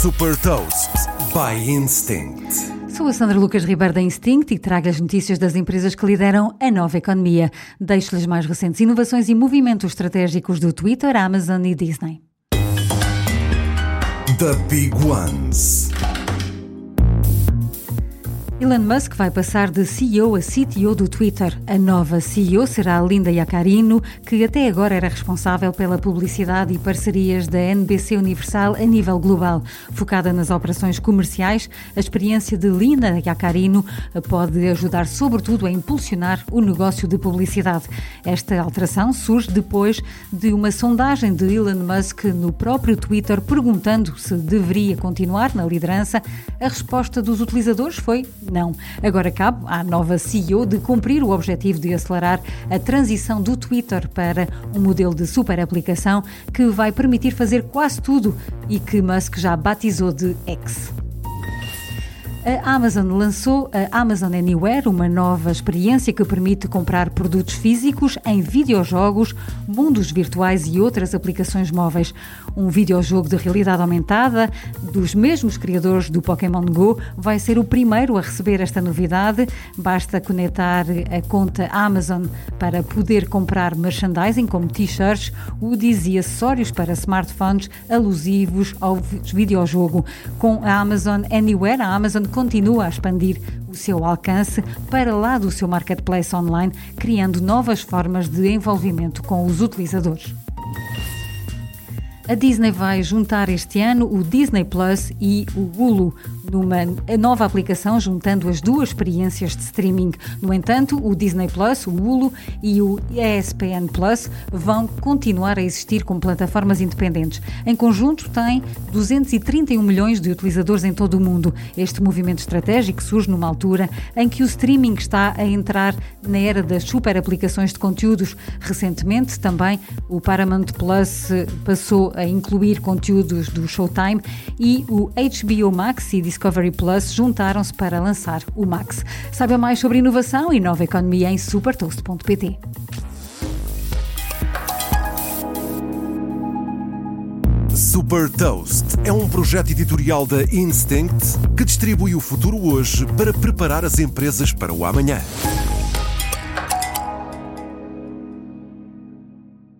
Super Toast by Instinct. Sou a Sandra Lucas Ribeiro da Instinct e trago as notícias das empresas que lideram a nova economia. Deixo-lhes mais recentes inovações e movimentos estratégicos do Twitter, Amazon e Disney. The Big Ones. Elon Musk vai passar de CEO a CTO do Twitter. A nova CEO será Linda Yacarino, que até agora era responsável pela publicidade e parcerias da NBC Universal a nível global. Focada nas operações comerciais, a experiência de Linda Yacarino pode ajudar sobretudo a impulsionar o negócio de publicidade. Esta alteração surge depois de uma sondagem de Elon Musk no próprio Twitter perguntando se deveria continuar na liderança. A resposta dos utilizadores foi não. Agora cabe à nova CEO de cumprir o objetivo de acelerar a transição do Twitter para um modelo de super aplicação que vai permitir fazer quase tudo e que Musk já batizou de X. A Amazon lançou a Amazon Anywhere, uma nova experiência que permite comprar produtos físicos em videojogos, mundos virtuais e outras aplicações móveis. Um videojogo de realidade aumentada dos mesmos criadores do Pokémon Go vai ser o primeiro a receber esta novidade. Basta conectar a conta Amazon para poder comprar merchandising como t-shirts, UDIs e acessórios para smartphones alusivos ao videojogo. Com a Amazon Anywhere, a Amazon continua a expandir o seu alcance para lá do seu marketplace online, criando novas formas de envolvimento com os utilizadores. A Disney vai juntar este ano o Disney Plus e o Hulu numa nova aplicação juntando as duas experiências de streaming. No entanto, o Disney Plus, o Hulu e o ESPN Plus vão continuar a existir como plataformas independentes. Em conjunto, têm 231 milhões de utilizadores em todo o mundo. Este movimento estratégico surge numa altura em que o streaming está a entrar na era das super aplicações de conteúdos. Recentemente, também o Paramount Plus passou a incluir conteúdos do Showtime e o HBO Max e Discovery Plus juntaram-se para lançar o Max. Saiba mais sobre inovação e nova economia em supertoast.pt. Super Toast é um projeto editorial da Instinct que distribui o futuro hoje para preparar as empresas para o amanhã.